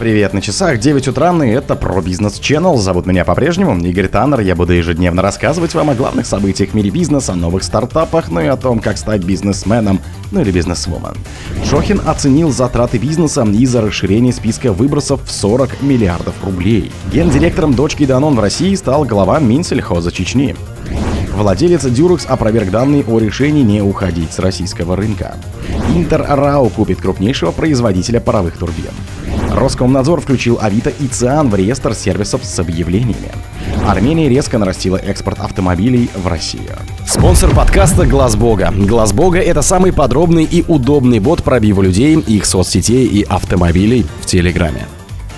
Привет, на часах 9 утра, и это про бизнес Channel. Зовут меня по-прежнему Игорь Таннер. Я буду ежедневно рассказывать вам о главных событиях в мире бизнеса, о новых стартапах, ну и о том, как стать бизнесменом, ну или бизнесвумен. Шохин оценил затраты бизнеса из-за расширения списка выбросов в 40 миллиардов рублей. Гендиректором дочки Данон в России стал глава Минсельхоза Чечни. Владелец Durex опроверг данные о решении не уходить с российского рынка. Интер Рау купит крупнейшего производителя паровых турбин. Роскомнадзор включил Авито и ЦИАН в реестр сервисов с объявлениями. Армения резко нарастила экспорт автомобилей в Россию. Спонсор подкаста Глаз Бога. Глаз Бога это самый подробный и удобный бот пробива людей, их соцсетей и автомобилей в Телеграме.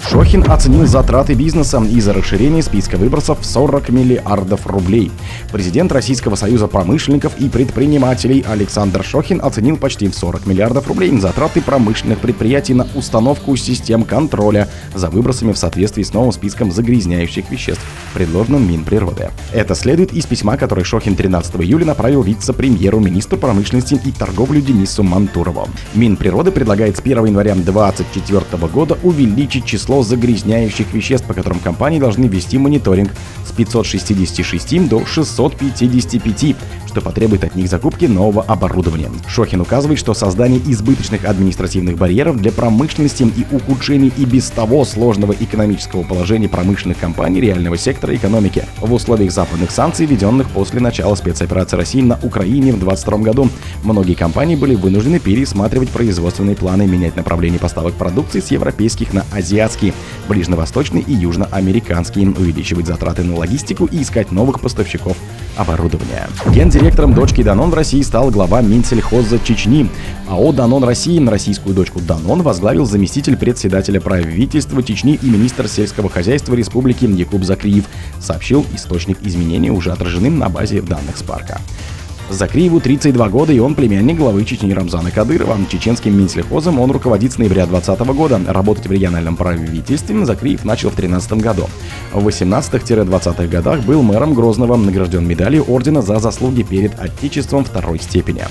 Шохин оценил затраты бизнеса из-за расширения списка выбросов в 40 миллиардов рублей. Президент Российского союза промышленников и предпринимателей Александр Шохин оценил почти в 40 миллиардов рублей затраты промышленных предприятий на установку систем контроля за выбросами в соответствии с новым списком загрязняющих веществ, предложенным Минприроды. Это следует из письма, которое Шохин 13 июля направил вице-премьеру, министру промышленности и торговли Денису Мантурову. Минприроды предлагает с 1 января 2024 года увеличить число число загрязняющих веществ, по которым компании должны вести мониторинг с 566 до 655 что потребует от них закупки нового оборудования. Шохин указывает, что создание избыточных административных барьеров для промышленности и ухудшение и без того сложного экономического положения промышленных компаний реального сектора экономики в условиях западных санкций, введенных после начала спецоперации России на Украине в 2022 году. Многие компании были вынуждены пересматривать производственные планы, менять направление поставок продукции с европейских на азиатские, ближневосточные и южноамериканские, увеличивать затраты на логистику и искать новых поставщиков оборудования. Гендиректором дочки Данон в России стал глава Минсельхоза Чечни. АО «Данон России» на российскую дочку Данон возглавил заместитель председателя правительства Чечни и министр сельского хозяйства республики Якуб Закриев, сообщил источник изменений, уже отражены на базе данных Спарка. Закриеву 32 года, и он племянник главы Чечни Рамзана Кадырова. Чеченским Минсельхозом он руководит с ноября 2020 года. Работать в региональном правительстве Закриев начал в 2013 году. В 18-20-х годах был мэром Грозного, награжден медалью Ордена за заслуги перед Отечеством второй степени.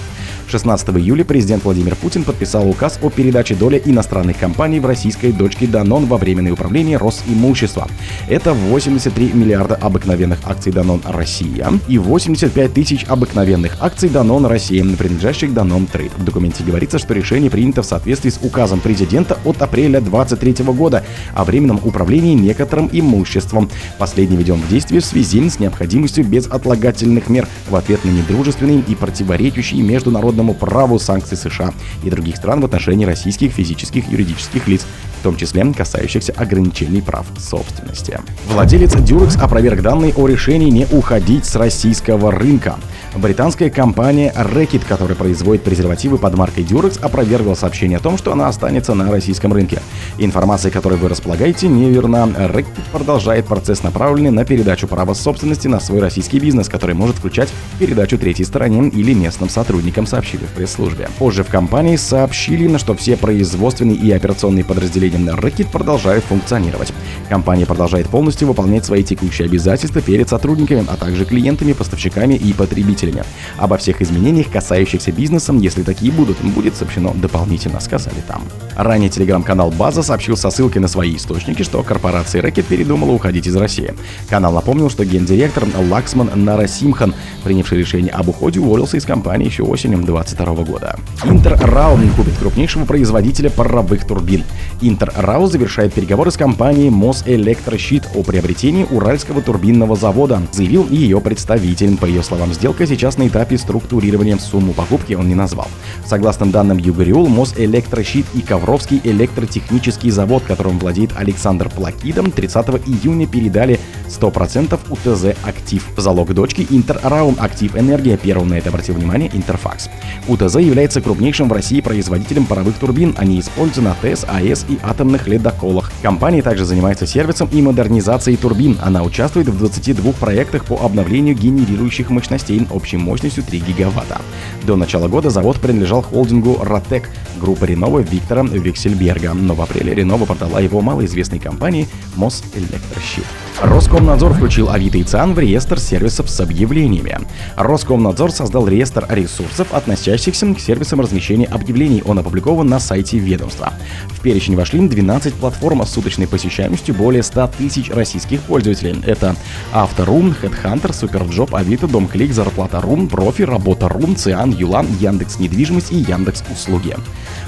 16 июля президент Владимир Путин подписал указ о передаче доли иностранных компаний в российской дочке Данон во временное управление Росимущества. Это 83 миллиарда обыкновенных акций Данон Россия и 85 тысяч обыкновенных акций Данон Россия, принадлежащих Данон Трейд. В документе говорится, что решение принято в соответствии с указом президента от апреля 2023 года о временном управлении некоторым имуществом. Последний введен в действие в связи с необходимостью безотлагательных мер в ответ на недружественные и противоречащие международным международному праву санкций США и других стран в отношении российских физических юридических лиц, в том числе касающихся ограничений прав собственности. Владелец Durex опроверг данные о решении не уходить с российского рынка. Британская компания Reckitt, которая производит презервативы под маркой Durex, опровергла сообщение о том, что она останется на российском рынке. Информация, которой вы располагаете, неверна. Reckitt продолжает процесс, направленный на передачу права собственности на свой российский бизнес, который может включать передачу третьей стороне или местным сотрудникам, сообщили в пресс-службе. Позже в компании сообщили, что все производственные и операционные подразделения Reckitt продолжают функционировать. Компания продолжает полностью выполнять свои текущие обязательства перед сотрудниками, а также клиентами, поставщиками и потребителями. Обо всех изменениях, касающихся бизнеса, если такие будут, будет сообщено дополнительно, сказали там. Ранее телеграм-канал База сообщил со ссылкой на свои источники, что корпорация Рэкет передумала уходить из России. Канал напомнил, что гендиректор Лаксман Нарасимхан, принявший решение об уходе, уволился из компании еще осенью 2022 года. Интер Рау купит крупнейшего производителя паровых турбин. Интер Рау завершает переговоры с компанией Мосэлектрощит о приобретении Уральского турбинного завода, заявил ее представитель. По ее словам, сделка сейчас на этапе структурирования. Сумму покупки он не назвал. Согласно данным Югориул, Мосэлектрощит и Ковровский электротехнический завод, которым владеет Александр Плакидом, 30 июня передали 100% УТЗ «Актив». Залог дочки Интер Раун «Актив Энергия» первым на это обратил внимание Интерфакс. УТЗ является крупнейшим в России производителем паровых турбин. Они используются на ТЭС, АЭС и атомных ледоколах. Компания также занимается сервисом и модернизацией турбин. Она участвует в 22 проектах по обновлению генерирующих мощностей общей мощностью 3 гигаватта. До начала года завод принадлежал холдингу «Ротек», группа Ренова Виктора Виксельберга, но в апреле Renault продала его малоизвестной компании Мосэлектрощит. Роскомнадзор включил Авито и ЦИАН в реестр сервисов с объявлениями. Роскомнадзор создал реестр ресурсов, относящихся к сервисам размещения объявлений. Он опубликован на сайте ведомства. В перечень вошли 12 платформ с суточной посещаемостью более 100 тысяч российских пользователей. Это Авто.ру, HeadHunter, SuperJob, Авито, Домклик, Зарплата.ру, Профи, Работа.ру, Циан, Юла, Яндекс Недвижимость и Яндекс Услуги.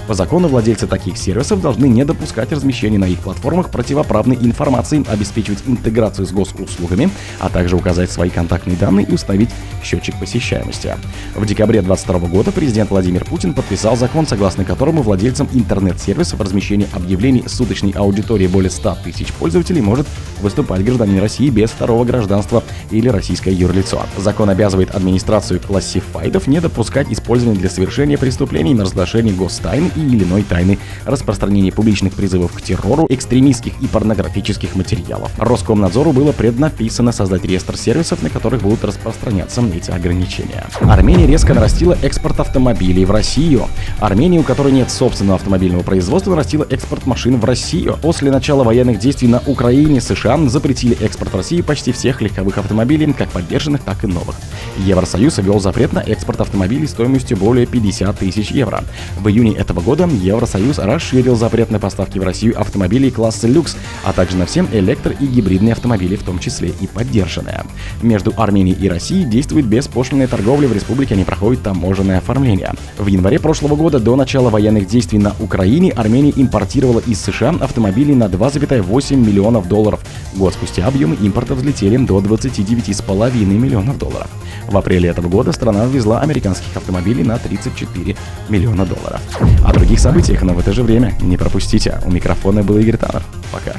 По закону владельцы таких сервисов должны не допускать размещения на их платформах противоправной информации, обеспечивать интеграцию с госуслугами, а также указать свои контактные данные и установить счетчик посещаемости. В декабре 2022 года президент Владимир Путин подписал закон, согласно которому владельцам интернет-сервисов размещения объявлений с суточной аудиторией более 100 тысяч пользователей может выступать гражданин России без второго гражданства или российское юрлицо. Закон обязывает администрацию классифайдов не допускать использования для совершения преступлений на разглашение гостайн и или иной тайны, распространение публичных призывов к террору, экстремистских и порнографических материалов. Роскомнадзору было преднаписано создать реестр сервисов, на которых будут распространяться эти ограничения. Армения резко нарастила экспорт автомобилей в Россию. Армения, у которой нет собственного автомобильного производства, нарастила экспорт машин в Россию. После начала военных действий на Украине США запретили экспорт в Россию почти всех легковых автомобилей, как поддержанных, так и новых. Евросоюз ввел запрет на экспорт автомобилей стоимостью более 50 тысяч евро. В июне этого года Евросоюз расширил запрет на поставки в Россию автомобилей класса люкс, а также на все электро- и гибридные автомобили, в том числе и поддержанные. Между Арменией и Россией действует беспошлинная торговля, в республике не проходит таможенное оформление. В январе прошлого года до начала военных действий на Украине Армения импортировала из США автомобили на 2,8 миллионов долларов. Год спустя объемы импорта взлетели до 29,5 миллионов долларов. В апреле этого года страна ввезла американских автомобилей на 34 миллиона долларов. О других событиях, но в это же время не пропустите. У микрофона был Игорь Таннер. Пока.